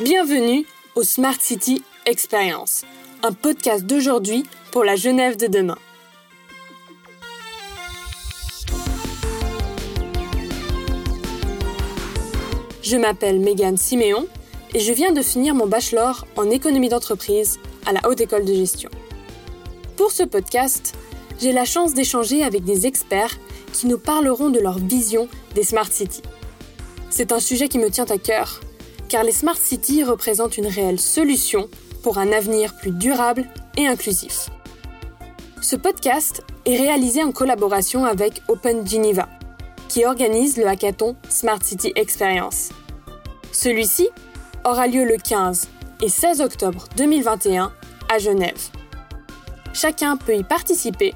Bienvenue au Smart City Experience, un podcast d'aujourd'hui pour la Genève de demain. Je m'appelle Megan Siméon et je viens de finir mon bachelor en économie d'entreprise à la Haute École de Gestion. Pour ce podcast, j'ai la chance d'échanger avec des experts qui nous parleront de leur vision des Smart Cities. C'est un sujet qui me tient à cœur car les Smart Cities représentent une réelle solution pour un avenir plus durable et inclusif. Ce podcast est réalisé en collaboration avec Open Geneva, qui organise le hackathon Smart City Experience. Celui-ci aura lieu le 15 et 16 octobre 2021 à Genève. Chacun peut y participer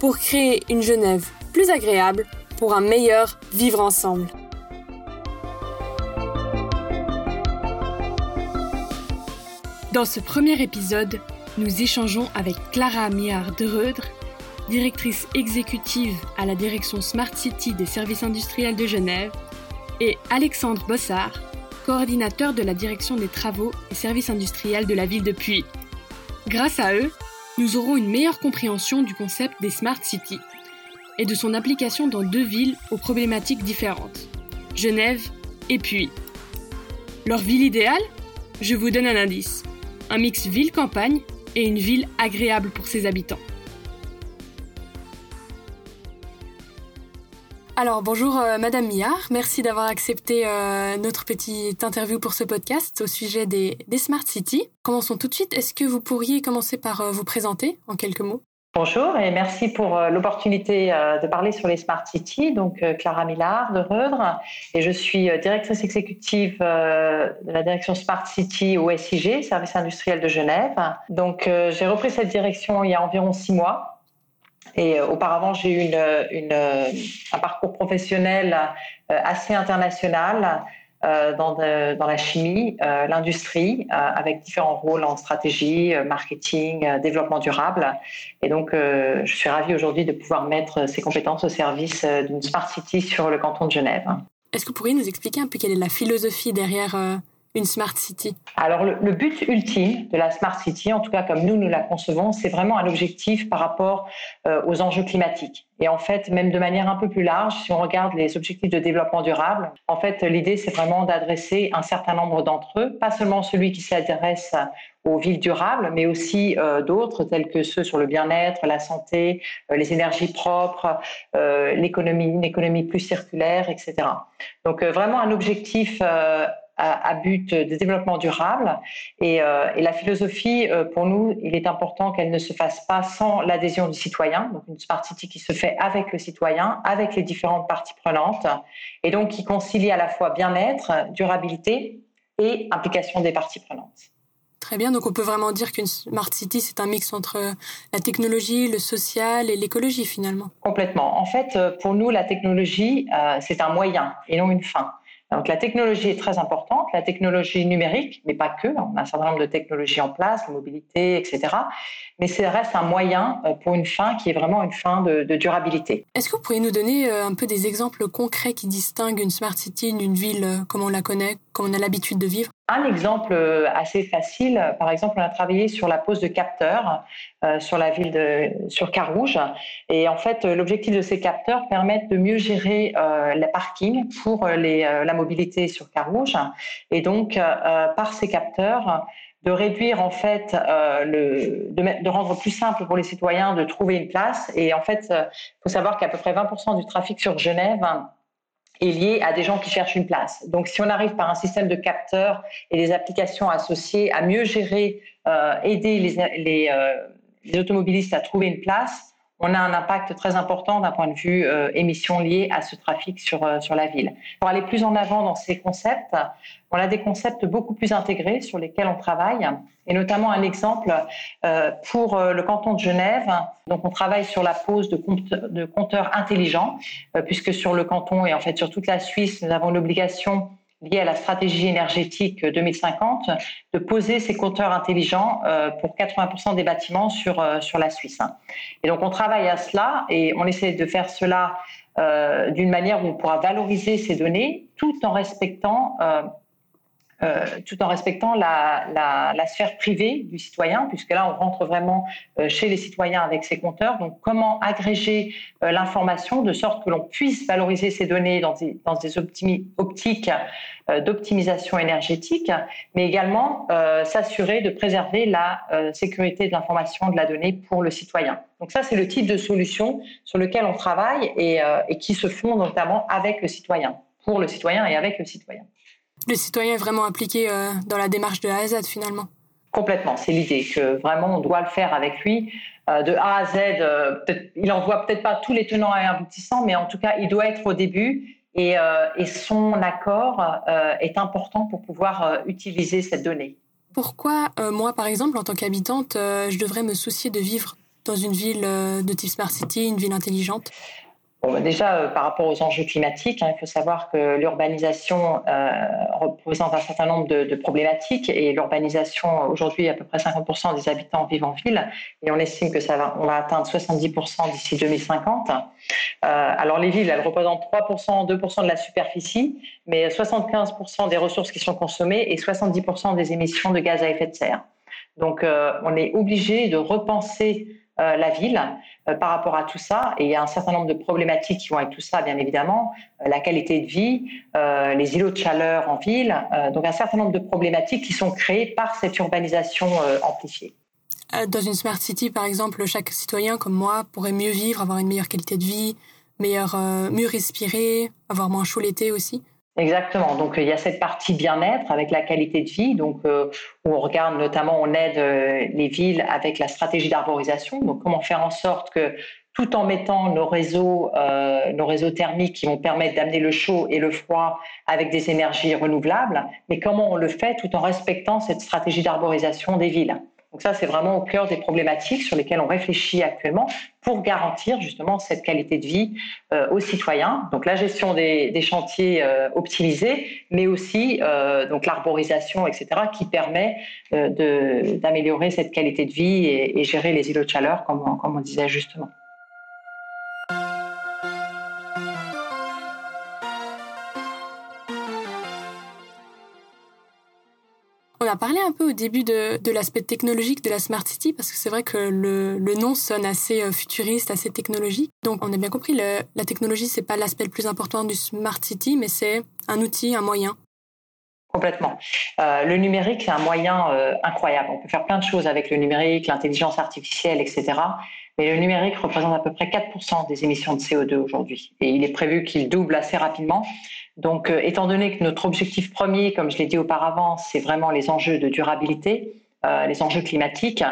pour créer une Genève plus agréable pour un meilleur vivre ensemble. Dans ce premier épisode, nous échangeons avec Clara Miard de directrice exécutive à la direction Smart City des services industriels de Genève, et Alexandre Bossard, coordinateur de la direction des travaux et services industriels de la ville de Puy. Grâce à eux, nous aurons une meilleure compréhension du concept des Smart Cities et de son application dans deux villes aux problématiques différentes, Genève et Puy. Leur ville idéale? Je vous donne un indice un mix ville-campagne et une ville agréable pour ses habitants. Alors bonjour euh, Madame Millard, merci d'avoir accepté euh, notre petite interview pour ce podcast au sujet des, Smart Cities. Commençons tout de suite. Est-ce que vous pourriez commencer par euh, vous présenter en quelques mots? Bonjour et merci pour euh, l'opportunité euh, de parler sur les Smart Cities. Donc, euh, Clara Millard de Reudre et je suis directrice exécutive de la direction Smart City au SIG, Service industriel de Genève. Donc, j'ai repris cette direction il y a environ six mois. Et auparavant, j'ai eu un parcours professionnel assez international euh, dans, la chimie, euh, l'industrie, euh, avec différents rôles en stratégie, marketing, développement durable. Et donc, je suis ravie aujourd'hui de pouvoir mettre ces compétences au service d'une Smart City sur le canton de Genève. Est-ce que vous pourriez nous expliquer un peu quelle est la philosophie derrière une Smart City Alors, le, but ultime de la Smart City, en tout cas comme nous, nous la concevons, c'est vraiment un objectif par rapport euh, aux enjeux climatiques. Et en fait, même de manière un peu plus large, si on regarde les objectifs de développement durable, en fait, l'idée, c'est vraiment d'adresser un certain nombre d'entre eux, pas seulement celui qui s'adresse aux villes durables, mais aussi euh, d'autres tels que ceux sur le bien-être, la santé, euh, les énergies propres, l'économie, une économie plus circulaire, etc. Donc vraiment un objectif à, but de développement durable. Et, euh, et la philosophie, euh, pour nous, il est important qu'elle ne se fasse pas sans l'adhésion du citoyen. Donc une Smart City qui se fait avec le citoyen, avec les différentes parties prenantes, et donc qui concilie à la fois bien-être, durabilité et implication des parties prenantes. Très bien, donc on peut vraiment dire qu'une Smart City, c'est un mix entre la technologie, le social et l'écologie finalement. Complètement. En fait, pour nous, la technologie, euh, c'est un moyen et non une fin. Donc la technologie est très importante, la technologie numérique, mais pas que. On a un certain nombre de technologies en place, la mobilité, etc. Mais ça reste un moyen euh, pour une fin qui est vraiment une fin de, durabilité. Est-ce que vous pourriez nous donner euh, un peu des exemples concrets qui distinguent une smart city d'une ville euh, comme on la connaît, comme on a l'habitude de vivre? Un exemple assez facile, par exemple, on a travaillé sur la pose de capteurs sur la ville de sur Carouge, et en fait, l'objectif de ces capteurs permet de mieux gérer les parkings pour les, la mobilité sur Carouge, et donc par ces capteurs de réduire en fait euh, de, rendre plus simple pour les citoyens de trouver une place. Et en fait, il euh, faut savoir qu'à peu près 20% du trafic sur Genève est lié à des gens qui cherchent une place. Donc, si on arrive par un système de capteurs et des applications associées à mieux gérer, euh, aider les automobilistes à trouver une place, on a un impact très important d'un point de vue euh, émissions liées à ce trafic sur, euh, sur la ville. Pour aller plus en avant dans ces concepts, on a des concepts beaucoup plus intégrés sur lesquels on travaille, et notamment un exemple euh, pour le canton de Genève. Donc, on travaille sur la pose de, de compteurs intelligents, puisque sur le canton et en fait sur toute la Suisse, nous avons l'obligation lié à la stratégie énergétique 2050 de poser ces compteurs intelligents euh, pour 80% des bâtiments sur, euh, sur la Suisse. Et donc on travaille à cela et on essaie de faire cela d'une manière où on pourra valoriser ces données tout en respectant euh, tout en respectant la, la, la, sphère privée du citoyen, puisque là, on rentre vraiment euh, chez les citoyens avec ces compteurs. Donc, comment agréger euh, l'information de sorte que l'on puisse valoriser ces données dans des, dans des optiques d'optimisation énergétique, mais également s'assurer de préserver la sécurité de l'information de la donnée pour le citoyen. Donc ça, c'est le type de solution sur lequel on travaille et, et qui se font notamment avec le citoyen, pour le citoyen et avec le citoyen le citoyen est vraiment impliqué euh, dans la démarche de A à Z finalement. Complètement, c'est l'idée que vraiment on doit le faire avec lui euh, de A à Z. Euh, il en voit peut-être pas tous les tenants et aboutissants, mais en tout cas, il doit être au début et, et son accord est important pour pouvoir utiliser cette donnée. Pourquoi moi, par exemple, en tant qu'habitante, je devrais me soucier de vivre dans une ville de type Smart City, une ville intelligente? Bah, déjà, euh, par rapport aux enjeux climatiques, hein, il faut savoir que l'urbanisation euh, représente un certain nombre de, problématiques et l'urbanisation, aujourd'hui, à peu près 50% des habitants vivent en ville et on estime que ça va, on va atteindre 70% d'ici 2050. Euh, alors les villes, elles représentent 3%, 2% de la superficie, mais 75% des ressources qui sont consommées et 70% des émissions de gaz à effet de serre. Donc on est obligé de repenser la ville par rapport à tout ça. Et il y a un certain nombre de problématiques qui vont avec tout ça, bien évidemment. Euh, la qualité de vie, les îlots de chaleur en ville. donc un certain nombre de problématiques qui sont créées par cette urbanisation amplifiée. Dans une smart city, par exemple, chaque citoyen comme moi pourrait mieux vivre, avoir une meilleure qualité de vie, meilleur, mieux respirer, avoir moins chaud l'été aussi. Exactement. Donc il y a cette partie bien-être avec la qualité de vie, donc euh, on regarde notamment, on aide euh, les villes avec la stratégie d'arborisation. Donc comment faire en sorte que tout en mettant nos réseaux, euh, nos réseaux thermiques qui vont permettre d'amener le chaud et le froid avec des énergies renouvelables, mais comment on le fait tout en respectant cette stratégie d'arborisation des villes. Donc ça, c'est vraiment au cœur des problématiques sur lesquelles on réfléchit actuellement pour garantir justement cette qualité de vie euh, aux citoyens. Donc la gestion des, chantiers euh, optimisés, mais aussi euh, donc l'arborisation, etc., qui permet d'améliorer cette qualité de vie et, gérer les îlots de chaleur, comme, comme on disait justement. On a parlé un peu au début de, l'aspect technologique de la Smart City parce que c'est vrai que le, nom sonne assez euh, futuriste, assez technologique. Donc on a bien compris, la technologie, c'est pas l'aspect le plus important du Smart City, mais c'est un outil, un moyen. Complètement. Euh, le numérique, c'est un moyen euh, incroyable. On peut faire plein de choses avec le numérique, l'intelligence artificielle, etc. Mais le numérique représente à peu près 4% des émissions de CO2 aujourd'hui. Et il est prévu qu'il double assez rapidement. Donc, euh, étant donné que notre objectif premier, comme je l'ai dit auparavant, c'est vraiment les enjeux de durabilité, euh, les enjeux climatiques,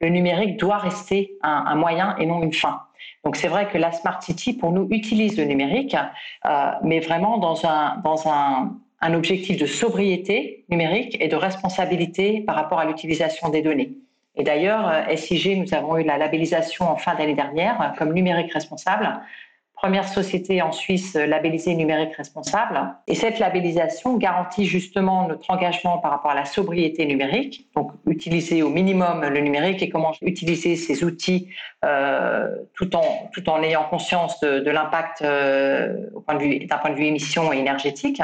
le numérique doit rester un, moyen et non une fin. Donc, c'est vrai que la Smart City, pour nous, utilise le numérique, euh, mais vraiment dans un, dans un, un objectif de sobriété numérique et de responsabilité par rapport à l'utilisation des données. Et d'ailleurs, SIG, nous avons eu la labellisation en fin d'année dernière comme numérique responsable première société en Suisse labellisée numérique responsable. Et cette labellisation garantit justement notre engagement par rapport à la sobriété numérique, donc utiliser au minimum le numérique et comment utiliser ces outils euh, tout, en, tout en ayant conscience de, l'impact euh, d'un point de vue émission et énergétique.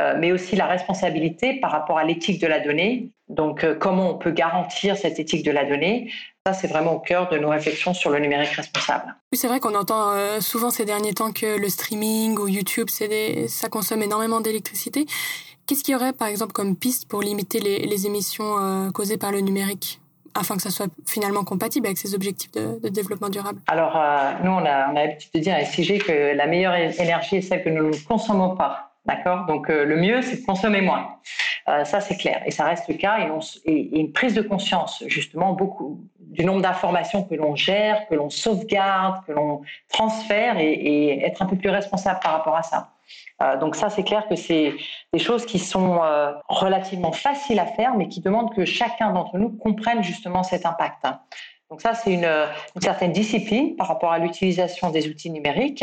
Euh, mais aussi la responsabilité par rapport à l'éthique de la donnée. Donc, euh, comment on peut garantir cette éthique de la donnée? Ça, c'est vraiment au cœur de nos réflexions sur le numérique responsable. Oui, c'est vrai qu'on entend euh, souvent ces derniers temps que le streaming ou YouTube, ça consomme énormément d'électricité. Qu'est-ce qu'il y aurait, par exemple, comme piste pour limiter les, émissions causées par le numérique afin que ça soit finalement compatible avec ces objectifs de, développement durable? Alors, nous, on a, on a l'habitude de dire à SIG que la meilleure énergie est celle que nous ne consommons pas. D'accord Donc euh, le mieux, c'est de consommer moins. Euh, ça, c'est clair. Et ça reste le cas. Et, une prise de conscience, justement, beaucoup du nombre d'informations que l'on gère, que l'on sauvegarde, que l'on transfère et, être un peu plus responsable par rapport à ça. Euh, donc ça, c'est clair que c'est des choses qui sont relativement faciles à faire, mais qui demandent que chacun d'entre nous comprenne justement cet impact. Donc ça, c'est une, certaine discipline par rapport à l'utilisation des outils numériques.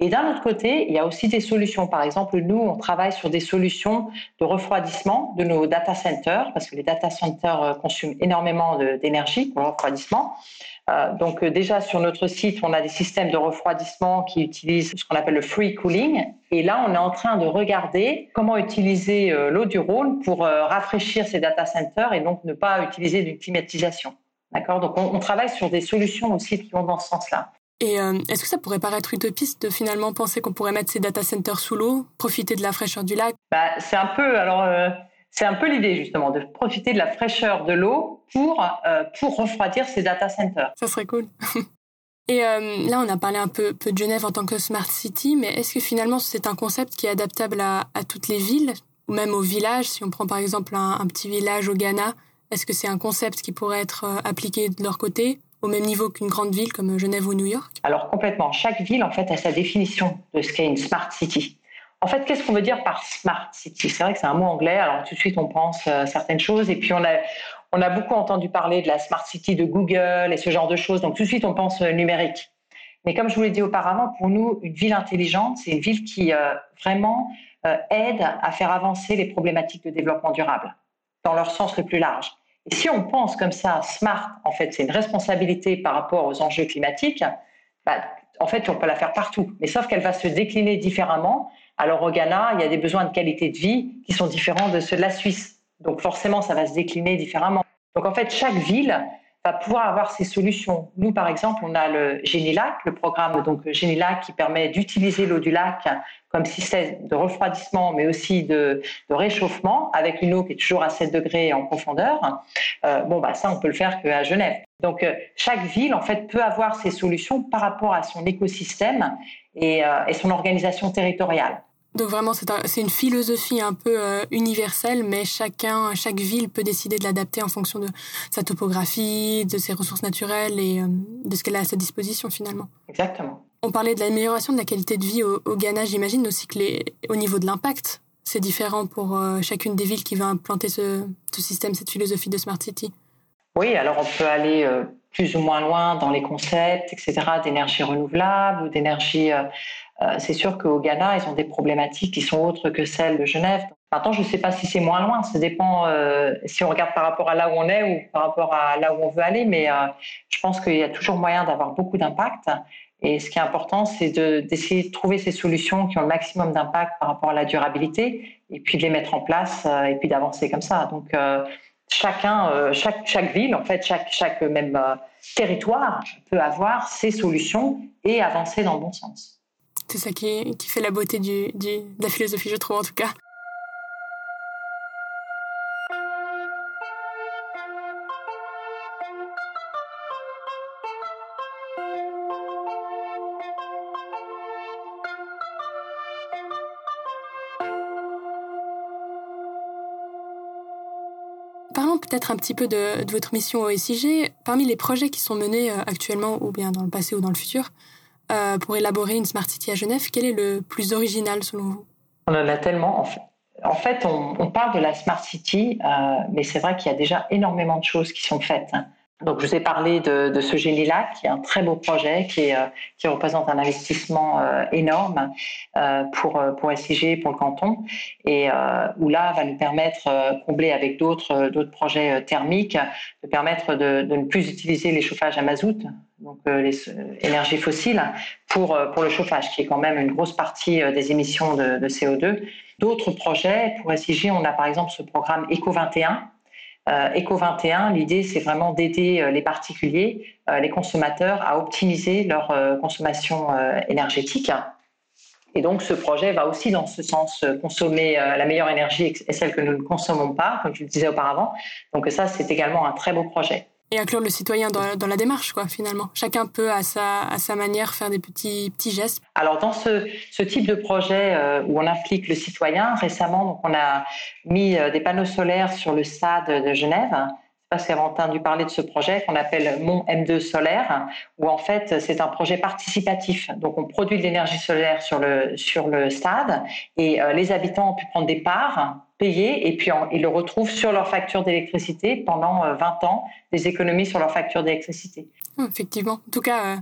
Et d'un autre côté, il y a aussi des solutions. Par exemple, nous, on travaille sur des solutions de refroidissement de nos data centers, parce que les data centers euh, consomment énormément d'énergie pour le refroidissement. Euh, donc euh, déjà sur notre site, on a des systèmes de refroidissement qui utilisent ce qu'on appelle le free cooling. Et là, on est en train de regarder comment utiliser l'eau du Rhône pour rafraîchir ces data centers et donc ne pas utiliser d'une climatisation. D'accord? Donc, on, travaille sur des solutions aussi qui vont dans ce sens-là. Et euh, est-ce que ça pourrait paraître utopiste de finalement penser qu'on pourrait mettre ces data centers sous l'eau, profiter de la fraîcheur du lac? Bah, C'est un peu, alors, euh, c'est un peu l'idée justement de profiter de la fraîcheur de l'eau pour euh, pour refroidir ces data centers. Ça serait cool. Et là, on a parlé un peu, peu, de Genève en tant que smart city, mais est-ce que finalement c'est un concept qui est adaptable à, à, toutes les villes ou même aux villages? Si on prend par exemple un petit village au Ghana, est-ce que c'est un concept qui pourrait être appliqué de leur côté? Au même niveau qu'une grande ville comme Genève ou New York? Alors complètement. Chaque ville, en fait, a sa définition de ce qu'est une smart city. En fait, qu'est-ce qu'on veut dire par smart city? C'est vrai que c'est un mot anglais, alors tout de suite on pense euh, certaines choses, et puis on a, on a beaucoup entendu parler de la smart city de Google et ce genre de choses, donc tout de suite on pense euh, numérique. Mais comme je vous l'ai dit auparavant, pour nous, une ville intelligente, c'est une ville qui vraiment aide à faire avancer les problématiques de développement durable dans leur sens le plus large. Et si on pense comme ça, smart, en fait, c'est une responsabilité par rapport aux enjeux climatiques, bah, en fait, on peut la faire partout. Mais sauf qu'elle va se décliner différemment. Alors au Ghana, il y a des besoins de qualité de vie qui sont différents de ceux de la Suisse. Donc forcément, ça va se décliner différemment. Donc en fait, chaque ville va pouvoir avoir ses solutions. Nous, par exemple, on a le Génilac, le programme donc Génilac qui permet d'utiliser l'eau du lac comme système de refroidissement, mais aussi de, réchauffement, avec une eau qui est toujours à 7 degrés en profondeur. Euh, bon, bah ça, on peut le faire qu'à Genève. Donc, euh, chaque ville, en fait, peut avoir ses solutions par rapport à son écosystème et, euh, et son organisation territoriale. Donc vraiment, c'est une philosophie un peu euh, universelle, mais chacun, chaque ville peut décider de l'adapter en fonction de sa topographie, de ses ressources naturelles et euh, de ce qu'elle a à sa disposition finalement. Exactement. On parlait de l'amélioration de la qualité de vie au, Ghana. J'imagine aussi que les, au niveau de l'impact, c'est différent pour euh, chacune des villes qui va implanter ce, ce, système, cette philosophie de Smart City. Oui, alors on peut aller plus ou moins loin dans les concepts, etc., d'énergie renouvelable ou d'énergie c'est sûr qu'au Ghana, ils ont des problématiques qui sont autres que celles de Genève. Maintenant, je ne sais pas si c'est moins loin, ça dépend euh, si on regarde par rapport à là où on est ou par rapport à là où on veut aller, mais euh, je pense qu'il y a toujours moyen d'avoir beaucoup d'impact. Et ce qui est important, c'est d'essayer de, trouver ces solutions qui ont le maximum d'impact par rapport à la durabilité, et puis de les mettre en place, et puis d'avancer comme ça. Donc, chacun, chaque, chaque ville, en fait, chaque, chaque même territoire peut avoir ses solutions et avancer dans le bon sens. C'est ça qui, qui, fait la beauté du, de la philosophie, je trouve en tout cas. Parlons peut-être un petit peu de, de, votre mission au SIG. Parmi les projets qui sont menés euh, actuellement, ou bien dans le passé ou dans le futur, euh, pour élaborer une Smart City à Genève. Quel est le plus original selon vous? On en a tellement. En fait, fait on, parle de la Smart City, euh, mais c'est vrai qu'il y a déjà énormément de choses qui sont faites. Donc, je vous ai parlé de, de ce génie-là, qui est un très beau projet, qui, est, euh, qui représente un investissement énorme pour, pour SIG, pour le canton, et où là va nous permettre, combler avec d'autres d'autres projets thermiques, de permettre de, de, ne plus utiliser les chauffages à mazout, donc euh, les euh, énergies fossiles, pour, euh, pour le chauffage, qui est quand même une grosse partie des émissions de, de CO2. D'autres projets, pour SIG, on a par exemple ce programme ECO 21. Euh, ECO 21, l'idée, c'est vraiment d'aider les particuliers, les consommateurs, à optimiser leur consommation énergétique. Et donc, ce projet va aussi dans ce sens consommer la meilleure énergie et celle que nous ne consommons pas, comme je le disais auparavant. Donc, ça, c'est également un très beau projet et inclure le citoyen dans, dans, la démarche, quoi, finalement. Chacun peut, à sa, à sa manière, faire des petits, petits gestes. Alors, dans ce, ce type de projet euh, où on implique le citoyen, récemment, donc, on a mis euh, des panneaux solaires sur le stade de Genève. Parce que vous entendu parler de ce projet qu'on appelle Mon M2 solaire, où en fait c'est un projet participatif. Donc on produit de l'énergie solaire sur le sur le stade et euh, les habitants ont pu prendre des parts payer et puis ils le retrouvent sur leur facture d'électricité pendant 20 euh, ans, des économies sur leur facture d'électricité. Effectivement. En tout cas, euh,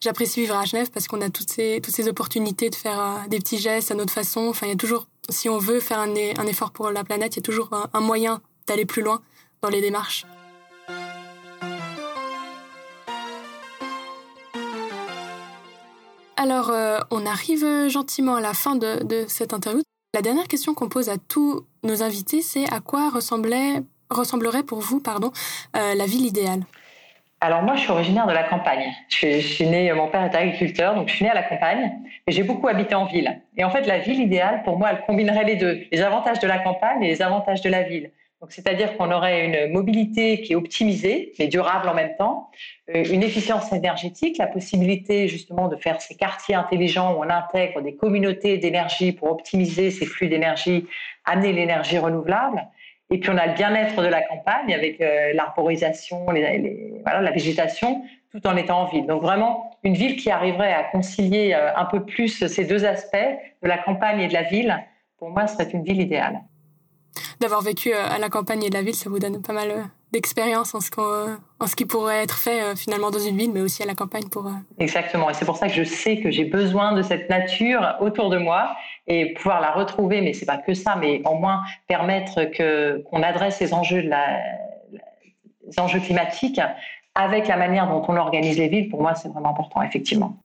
j'apprécie vivre à Genève parce qu'on a toutes ces, toutes ces opportunités de faire euh, des petits gestes à notre façon. Enfin, il y a toujours, si on veut faire un effort pour la planète, il y a toujours un, moyen d'aller plus loin dans les démarches. Alors, on arrive gentiment à la fin de, cette interview. La dernière question qu'on pose à tous nos invités, c'est à quoi ressemblait, ressemblerait pour vous pardon, euh, la ville idéale? Alors moi, je suis originaire de la campagne. Je suis, née, mon père est agriculteur, donc je suis née à la campagne, et j'ai beaucoup habité en ville. Et en fait, la ville idéale, pour moi, elle combinerait les deux, les avantages de la campagne et les avantages de la ville c'est-à-dire qu'on aurait une mobilité qui est optimisée, mais durable en même temps, euh, une efficience énergétique, la possibilité justement de faire ces quartiers intelligents où on intègre des communautés d'énergie pour optimiser ces flux d'énergie, amener l'énergie renouvelable. Et puis on a le bien-être de la campagne avec euh, l'arborisation, la végétation, tout en étant en ville. Donc vraiment une ville qui arriverait à concilier euh, un peu plus ces deux aspects de la campagne et de la ville, pour moi, serait une ville idéale d'avoir vécu euh, à la campagne et de la ville, ça vous donne pas mal euh, d'expérience en ce en ce qui pourrait être fait euh, finalement dans une ville, mais aussi à la campagne pour. Exactement, et c'est pour ça que je sais que j'ai besoin de cette nature autour de moi et pouvoir la retrouver. Mais c'est pas que ça, mais au moins permettre que qu'on adresse ces enjeux de la, les enjeux climatiques avec la manière dont on organise les villes. Pour moi, c'est vraiment important, effectivement.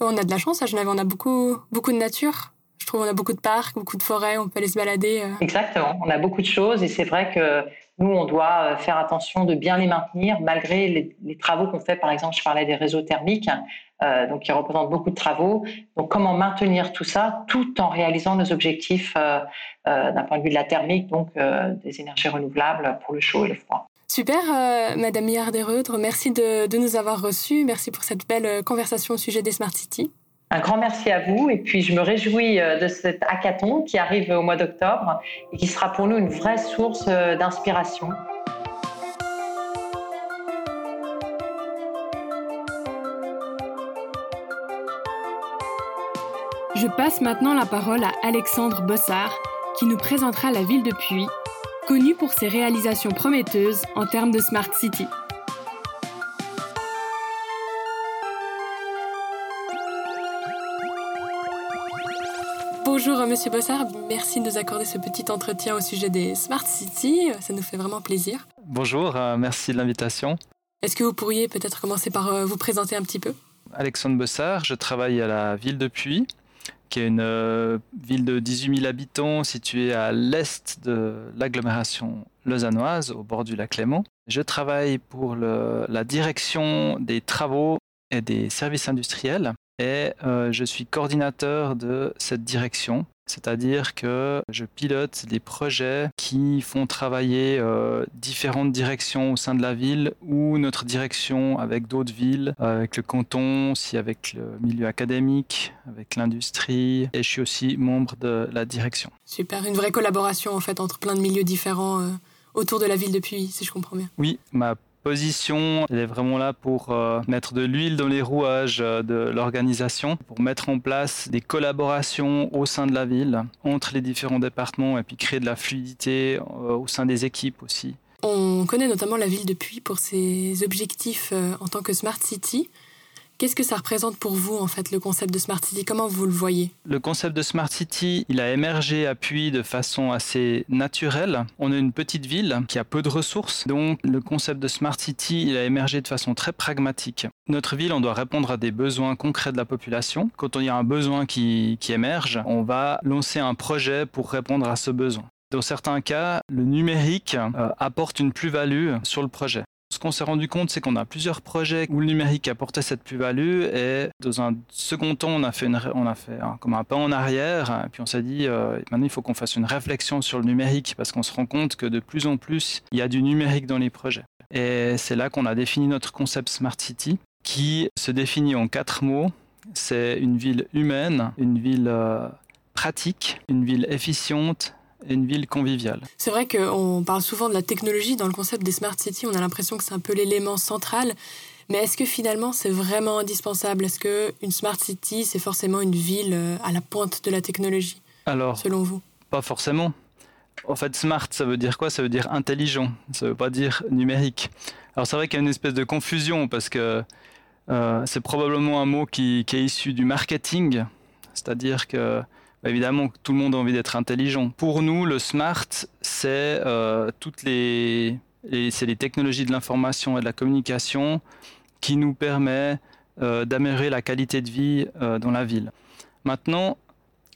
on a de la chance à Genève, on a beaucoup beaucoup de nature trouve qu'on a beaucoup de parcs, beaucoup de forêts, on peut aller se balader. Euh. Exactement, on a beaucoup de choses et c'est vrai que nous, on doit euh, faire attention de bien les maintenir malgré les, travaux qu'on fait. Par exemple, je parlais des réseaux thermiques, euh, donc qui représentent beaucoup de travaux. Donc, comment maintenir tout ça tout en réalisant nos objectifs d'un point de vue de la thermique, donc des énergies renouvelables pour le chaud et le froid. Super, Madame Millard Reudre, merci de, de, nous avoir reçus. Merci pour cette belle conversation au sujet des Smart Cities. Un grand merci à vous et puis je me réjouis euh, de cet hackathon qui arrive au mois d'octobre et qui sera pour nous une vraie source euh, d'inspiration. Je passe maintenant la parole à Alexandre Bossard qui nous présentera la ville de Puy, connue pour ses réalisations prometteuses en termes de Smart City. Bonjour Monsieur Bossard, merci de nous accorder ce petit entretien au sujet des Smart Cities, ça nous fait vraiment plaisir. Bonjour, euh, merci de l'invitation. Est-ce que vous pourriez peut-être commencer par euh, vous présenter un petit peu? Alexandre Bossard, je travaille à la ville de Puy, qui est une euh, ville de 18 000 habitants située à l'est de l'agglomération lausannoise, au bord du lac Léman. Je travaille pour la direction des travaux et des services industriels et euh, je suis coordinateur de cette direction. C'est-à-dire que je pilote des projets qui font travailler euh, différentes directions au sein de la ville ou notre direction avec d'autres villes, avec le canton, aussi avec le milieu académique, avec l'industrie. Et je suis aussi membre de la direction. Super, une vraie collaboration en fait entre plein de milieux différents. Euh, autour de la ville de Puy, si je comprends bien. Oui, ma elle est vraiment là pour euh, mettre de l'huile dans les rouages euh, de l'organisation, pour mettre en place des collaborations au sein de la ville, entre les différents départements, et puis créer de la fluidité euh, au sein des équipes aussi. On connaît notamment la ville de Puy pour ses objectifs en tant que Smart City. Qu'est-ce que ça représente pour vous, en fait, le concept de Smart City? Comment vous le voyez? Le concept de Smart City, il a émergé à Puy de façon assez naturelle. On est une petite ville qui a peu de ressources, donc le concept de Smart City, il a émergé de façon très pragmatique. Notre ville, on doit répondre à des besoins concrets de la population. Quand il y a un besoin qui, qui émerge, on va lancer un projet pour répondre à ce besoin. Dans certains cas, le numérique euh, apporte une plus-value sur le projet. Ce qu'on s'est rendu compte, c'est qu'on a plusieurs projets où le numérique apportait cette plus-value et dans un second temps, on a fait, on a fait un, comme un pas en arrière et puis on s'est dit euh, maintenant il faut qu'on fasse une réflexion sur le numérique parce qu'on se rend compte que de plus en plus il y a du numérique dans les projets. Et c'est là qu'on a défini notre concept Smart City qui se définit en quatre mots. C'est une ville humaine, une ville euh, pratique, une ville efficiente une ville conviviale. C'est vrai qu'on parle souvent de la technologie dans le concept des smart cities, on a l'impression que c'est un peu l'élément central. Mais est-ce que finalement c'est vraiment indispensable? Est-ce qu'une smart city, c'est forcément une ville euh, à la pointe de la technologie Alors, selon vous? Pas forcément. En fait, smart, ça veut dire quoi? Ça veut dire intelligent. Ça veut pas dire numérique. Alors c'est vrai qu'il y a une espèce de confusion parce que euh, c'est probablement un mot qui, est issu du marketing, c'est-à-dire que évidemment tout le monde a envie d'être intelligent. Pour nous, le smart, c'est euh, toutes les, technologies de l'information et de la communication qui nous permet euh, d'améliorer la qualité de vie dans la ville. Maintenant,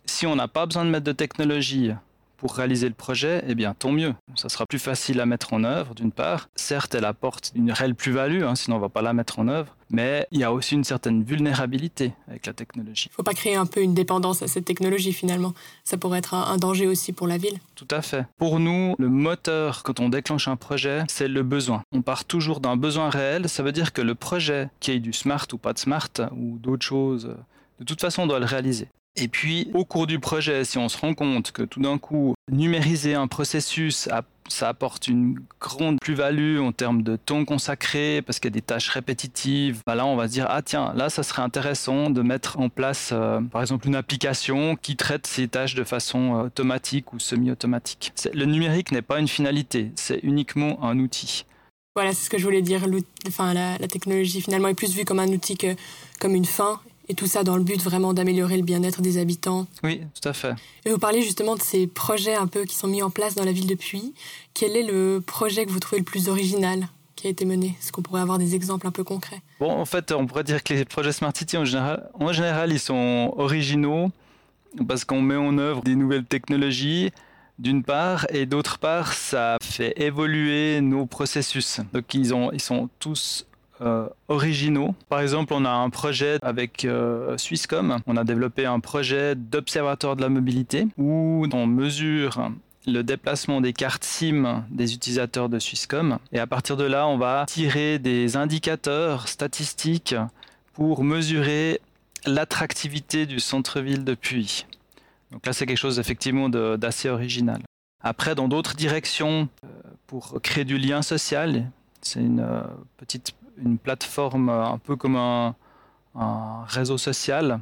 si on n'a pas besoin de mettre de technologie pour réaliser le projet, eh bien tant mieux. Ça sera plus facile à mettre en œuvre, d'une part. Certes, elle apporte une réelle plus-value, hein, sinon on ne va pas la mettre en œuvre. Mais il y a aussi une certaine vulnérabilité avec la technologie. Il ne faut pas créer un peu une dépendance à cette technologie finalement. Ça pourrait être un danger aussi pour la ville. Tout à fait. Pour nous, le moteur quand on déclenche un projet, c'est le besoin. On part toujours d'un besoin réel. Ça veut dire que le projet, qui ait du smart ou pas de smart, ou d'autres choses, de toute façon, on doit le réaliser. Et puis, au cours du projet, si on se rend compte que tout d'un coup, numériser un processus, ça apporte une grande plus-value en termes de temps consacré, parce qu'il y a des tâches répétitives, bah là, on va se dire, ah tiens, là, ça serait intéressant de mettre en place, euh, par exemple, une application qui traite ces tâches de façon euh, automatique ou semi-automatique. Le numérique n'est pas une finalité, c'est uniquement un outil. Voilà, c'est ce que je voulais dire. La, technologie, finalement, est plus vue comme un outil que comme une fin. Et tout ça dans le but vraiment d'améliorer le bien-être des habitants. Oui, tout à fait. Et vous parlez justement de ces projets un peu qui sont mis en place dans la ville de Puy. Quel est le projet que vous trouvez le plus original qui a été mené? Est-ce qu'on pourrait avoir des exemples un peu concrets? Bon, en fait, on pourrait dire que les projets Smart City, en général, en général ils sont originaux parce qu'on met en œuvre des nouvelles technologies d'une part, et d'autre part, ça fait évoluer nos processus. Donc ils, ont, ils sont tous euh, originaux. Par exemple, on a un projet avec euh, Swisscom. On a développé un projet d'observatoire de la mobilité où on mesure le déplacement des cartes SIM des utilisateurs de Swisscom. Et à partir de là, on va tirer des indicateurs statistiques pour mesurer l'attractivité du centre-ville de Puy. Donc là, c'est quelque chose effectivement d'assez original. Après, dans d'autres directions, euh, pour créer du lien social, c'est une petite une plateforme euh, un peu comme un, réseau social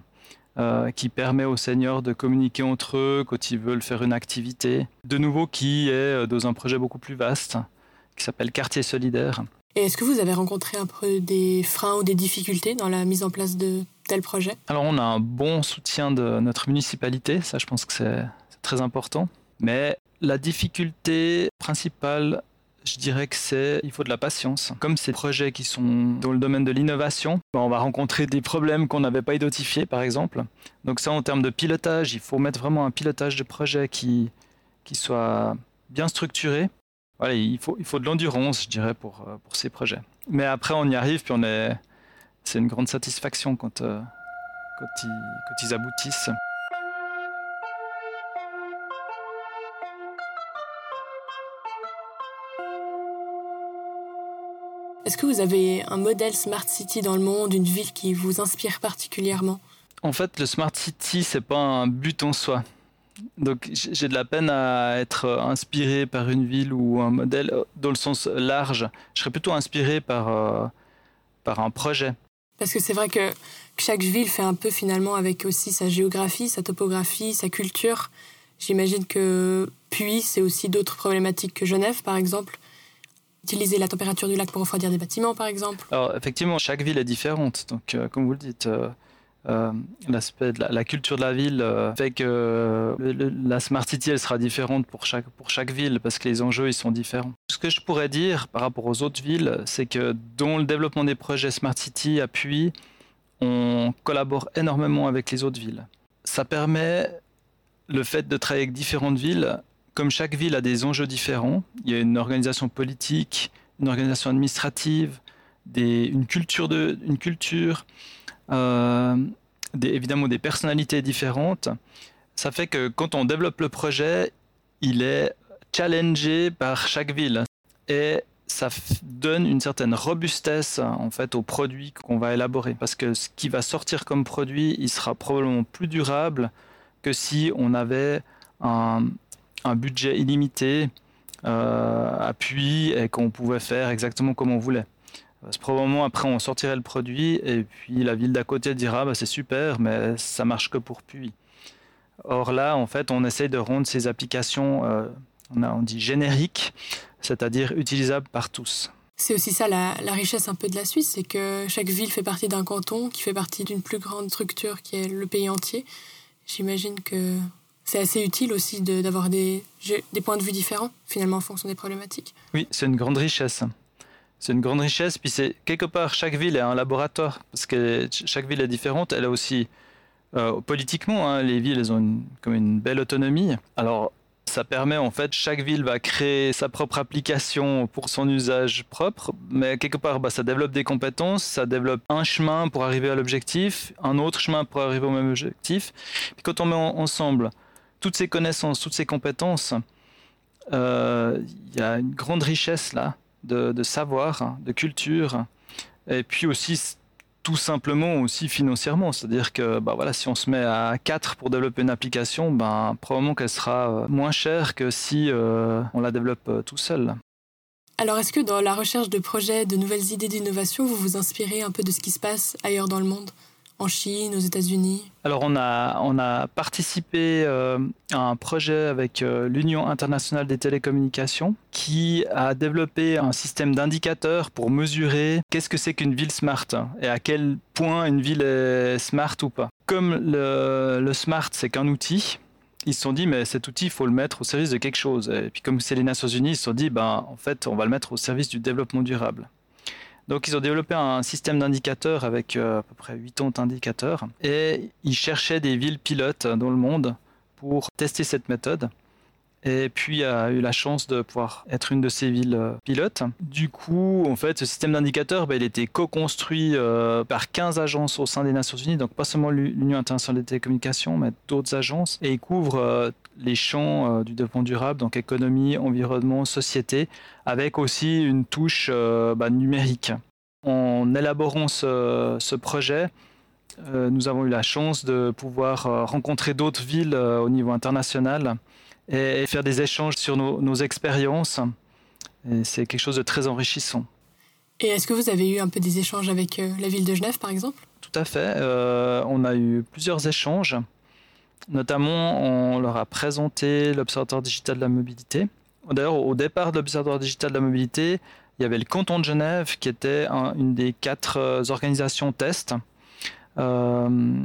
euh, qui permet aux seniors de communiquer entre eux quand ils veulent faire une activité. De nouveau, qui est euh, dans un projet beaucoup plus vaste qui s'appelle Quartier solidaire. Et est-ce que vous avez rencontré un peu des freins ou des difficultés dans la mise en place de tels projets? Alors, on a un bon soutien de notre municipalité, ça je pense que c'est très important. Mais la difficulté principale, je dirais que c'est il faut de la patience. Comme ces projets qui sont dans le domaine de l'innovation, ben, on va rencontrer des problèmes qu'on n'avait pas identifiés, par exemple. Donc ça, en termes de pilotage, il faut mettre vraiment un pilotage de projet qui, soit bien structuré. Voilà, il faut, il faut de l'endurance, je dirais, pour, euh, pour ces projets. Mais après, on y arrive, puis on est, c'est une grande satisfaction quand, euh, quand, ils, quand ils aboutissent. Est-ce que vous avez un modèle Smart City dans le monde, une ville qui vous inspire particulièrement? En fait, le Smart City, c'est pas un but en soi. Donc j'ai de la peine à être inspiré par une ville ou un modèle euh, dans le sens large. Je serais plutôt inspiré par, euh, par un projet. Parce que c'est vrai que chaque ville fait un peu finalement avec aussi sa géographie, sa topographie, sa culture. J'imagine que Puy, c'est aussi d'autres problématiques que Genève, par exemple utiliser la température du lac pour refroidir des bâtiments, par exemple Alors, effectivement, chaque ville est différente. Donc, euh, comme vous le dites, euh, euh, l'aspect la, culture de la ville fait que la Smart City, elle sera différente pour chaque, pour chaque ville parce que les enjeux, ils sont différents. Ce que je pourrais dire par rapport aux autres villes, c'est que dans le développement des projets Smart City appuie, on collabore énormément avec les autres villes. Ça permet le fait de travailler avec différentes villes comme chaque ville a des enjeux différents, il y a une organisation politique, une organisation administrative, une culture, de, une culture euh, évidemment des personnalités différentes. Ça fait que quand on développe le projet, il est challengé par chaque ville. Et ça donne une certaine robustesse en fait au produit qu'on va élaborer parce que ce qui va sortir comme produit il sera probablement plus durable que si on avait un, un budget illimité, euh, appui, et qu'on pouvait faire exactement comme on voulait. Parce que probablement après on sortirait le produit et puis la ville d'à côté dira bah, c'est super mais ça marche que pour Puy. Or là en fait on essaye de rendre ces applications euh, on, dit générique, c'est-à-dire utilisable par tous. C'est aussi ça la, richesse un peu de la Suisse, c'est que chaque ville fait partie d'un canton qui fait partie d'une plus grande structure qui est le pays entier. J'imagine que c'est assez utile aussi d'avoir des, des points de vue différents finalement en fonction des problématiques. Oui, c'est une grande richesse. C'est une grande richesse, puis c'est quelque part chaque ville est un laboratoire parce que chaque ville est différente. Elle a aussi euh, politiquement, hein, les villes elles ont comme une belle autonomie. Alors ça permet en fait, chaque ville va créer sa propre application pour son usage propre, mais quelque part, bah, ça développe des compétences, ça développe un chemin pour arriver à l'objectif, un autre chemin pour arriver au même objectif. Puis quand on met ensemble toutes ces connaissances, toutes ces compétences, euh, il y a une grande richesse là de, savoir, de culture, et puis aussi tout simplement aussi financièrement. C'est-à-dire que bah voilà, si on se met à 4 pour développer une application, ben, probablement qu'elle sera euh, moins chère que si euh, on la développe tout seul. Alors est-ce que dans la recherche de projets, de nouvelles idées d'innovation, vous vous inspirez un peu de ce qui se passe ailleurs dans le monde? En Chine, aux États-Unis? Alors on a, on a participé euh, à un projet avec euh, l'Union internationale des télécommunications qui a développé un système d'indicateurs pour mesurer qu'est-ce que c'est qu'une ville smart et à quel point une ville est smart ou pas. Comme le, smart c'est qu'un outil, ils se sont dit mais cet outil il faut le mettre au service de quelque chose et puis comme c'est les Nations Unies ils se sont dit ben en fait on va le mettre au service du développement durable. Donc ils ont développé un système d'indicateurs avec euh, à peu près 8 ans d'indicateurs et ils cherchaient des villes pilotes dans le monde pour tester cette méthode. Et puis a eu la chance de pouvoir être une de ces villes euh, pilotes. Du coup, en fait, ce système d'indicateurs, bah, il était co-construit euh, par 15 agences au sein des Nations Unies, donc pas seulement l'Union internationale des télécommunications, mais d'autres agences, et il couvre les champs du développement durable, donc économie, environnement, société, avec aussi une touche bah, numérique. En élaborant ce, projet, euh, nous avons eu la chance de pouvoir euh, rencontrer d'autres villes euh, au niveau international et faire des échanges sur nos, expériences. C'est quelque chose de très enrichissant. Et est-ce que vous avez eu un peu des échanges avec la ville de Genève, par exemple? Tout à fait. on a eu plusieurs échanges. Notamment, on leur a présenté l'Observatoire digital de la mobilité. D'ailleurs, au départ de l'Observatoire digital de la mobilité, il y avait le canton de Genève qui était une des quatre euh, organisations test. Euh,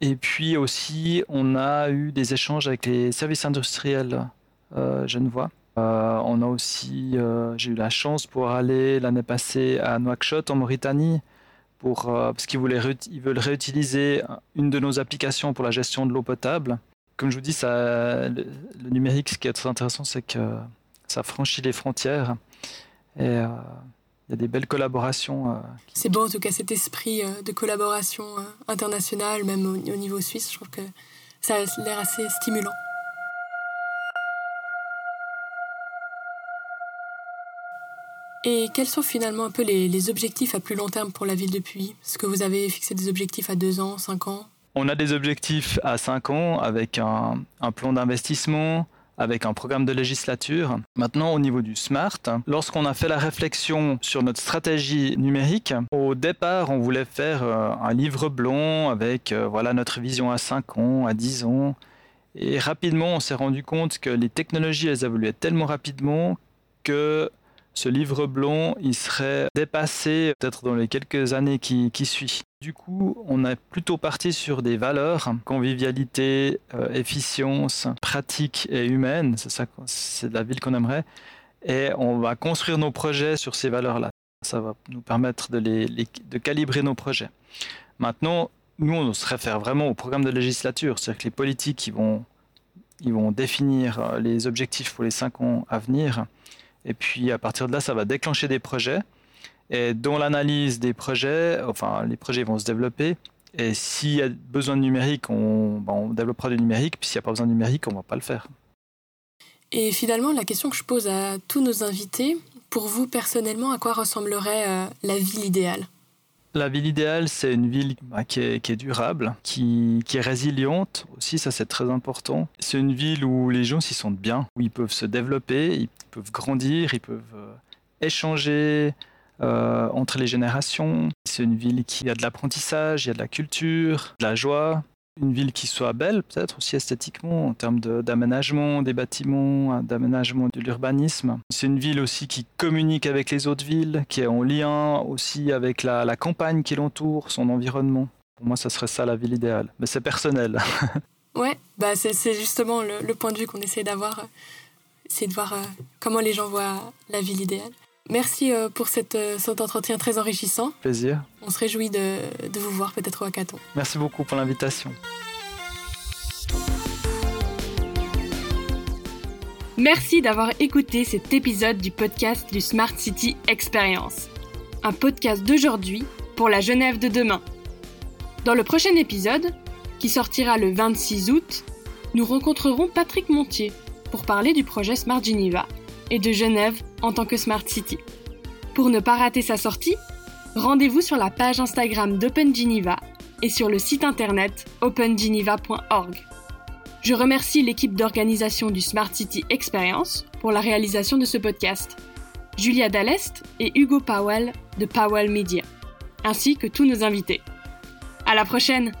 et puis aussi, on a eu des échanges avec les services industriels euh, genevois. on a aussi, j'ai eu la chance pour aller l'année passée à Nouakchott en Mauritanie pour, parce qu'ils ils veulent réutiliser une de nos applications pour la gestion de l'eau potable. Comme je vous dis, ça, le, numérique, ce qui est très intéressant, c'est que ça franchit les frontières. Et euh, il y a des belles collaborations. Euh, C'est beau en tout cas cet esprit euh, de collaboration internationale, même au, niveau suisse. Je trouve que ça a l'air assez stimulant. Et quels sont finalement un peu les, objectifs à plus long terme pour la ville de Puy? Est-ce que vous avez fixé des objectifs à deux ans, cinq ans On a des objectifs à cinq ans avec un, un plan d'investissement, avec un programme de législature. Maintenant, au niveau du SMART, lorsqu'on a fait la réflexion sur notre stratégie numérique, au départ, on voulait faire euh, un livre blanc avec euh, voilà notre vision à 5 ans, à 10 ans. Et rapidement, on s'est rendu compte que les technologies, elles évoluaient tellement rapidement que ce livre blanc, il serait dépassé peut-être dans les quelques années qui, qui suivent. Du coup, on est plutôt parti sur des valeurs, convivialité, euh, efficience, pratique et humaine. C'est ça, c'est la ville qu'on aimerait. Et on va construire nos projets sur ces valeurs-là. Ça va nous permettre de calibrer nos projets. Maintenant, nous, on se réfère vraiment au programme de législature. C'est-à-dire que les politiques, ils vont, ils vont définir euh, les objectifs pour les cinq ans à venir. Et puis, à partir de là, ça va déclencher des projets. Et dans l'analyse des projets, enfin, les projets vont se développer. Et s'il y a besoin de numérique, on, ben, développera du numérique. Puis s'il n'y a pas besoin de numérique, on ne va pas le faire. Et finalement, la question que je pose à tous nos invités, pour vous personnellement, à quoi ressemblerait euh, la ville idéale? La ville idéale, c'est une ville bah, qui, est, durable, qui, est résiliente aussi, ça c'est très important. C'est une ville où les gens s'y sentent bien, où ils peuvent se développer, ils peuvent grandir, ils peuvent euh, échanger, euh, entre les générations. C'est une ville qui a de l'apprentissage, il y a de la culture, de la joie. Une ville qui soit belle, peut-être aussi esthétiquement, en termes d'aménagement des bâtiments, d'aménagement de l'urbanisme. C'est une ville aussi qui communique avec les autres villes, qui est en lien aussi avec la, campagne qui l'entoure, son environnement. Pour moi, ça serait ça la ville idéale. Mais c'est personnel. ouais, bah c'est justement le, point de vue qu'on essaie d'avoir. C'est de voir euh, comment les gens voient la ville idéale. Merci euh, pour cette, euh, cet entretien très enrichissant. Plaisir. On se réjouit de, de vous voir peut-être au hackathon. Merci beaucoup pour l'invitation. Merci d'avoir écouté cet épisode du podcast du Smart City Experience. Un podcast d'aujourd'hui pour la Genève de demain. Dans le prochain épisode, qui sortira le 26 août, nous rencontrerons Patrick Montier pour parler du projet Smart Geneva et de Genève en tant que Smart City. Pour ne pas rater sa sortie, rendez-vous sur la page Instagram d'Open Geneva et sur le site internet opengeneva.org. Je remercie l'équipe d'organisation du Smart City Experience pour la réalisation de ce podcast, Julia Dallest et Hugo Powell de Powell Media, ainsi que tous nos invités. À la prochaine!